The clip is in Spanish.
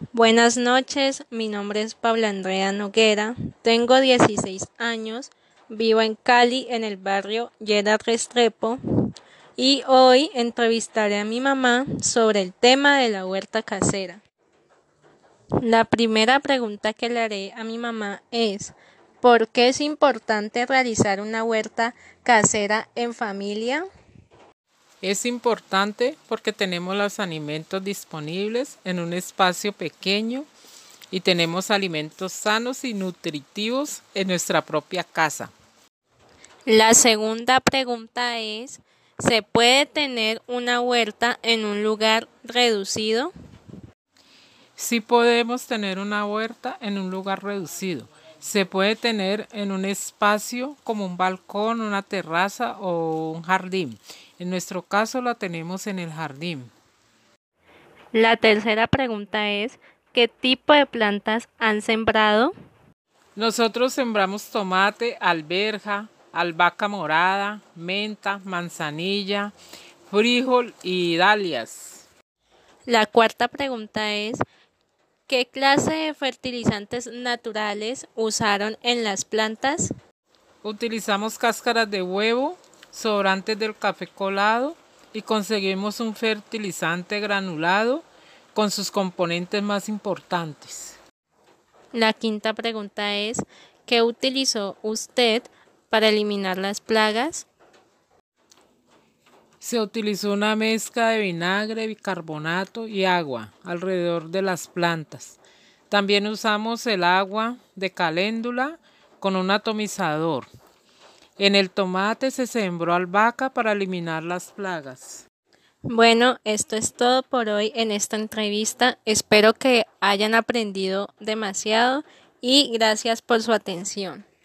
Buenas noches, mi nombre es Paula Andrea Noguera, tengo 16 años, vivo en Cali, en el barrio Yeda Restrepo, y hoy entrevistaré a mi mamá sobre el tema de la huerta casera. La primera pregunta que le haré a mi mamá es, ¿por qué es importante realizar una huerta casera en familia? Es importante porque tenemos los alimentos disponibles en un espacio pequeño y tenemos alimentos sanos y nutritivos en nuestra propia casa. La segunda pregunta es, ¿se puede tener una huerta en un lugar reducido? Sí podemos tener una huerta en un lugar reducido. Se puede tener en un espacio como un balcón, una terraza o un jardín. En nuestro caso la tenemos en el jardín. La tercera pregunta es, ¿qué tipo de plantas han sembrado? Nosotros sembramos tomate, alberja, albahaca morada, menta, manzanilla, frijol y dalias. La cuarta pregunta es, ¿qué clase de fertilizantes naturales usaron en las plantas? Utilizamos cáscaras de huevo, sobrantes del café colado y conseguimos un fertilizante granulado con sus componentes más importantes. La quinta pregunta es, ¿qué utilizó usted para eliminar las plagas? Se utilizó una mezcla de vinagre, bicarbonato y agua alrededor de las plantas. También usamos el agua de caléndula con un atomizador. En el tomate se sembró albahaca para eliminar las plagas. Bueno, esto es todo por hoy en esta entrevista. Espero que hayan aprendido demasiado y gracias por su atención.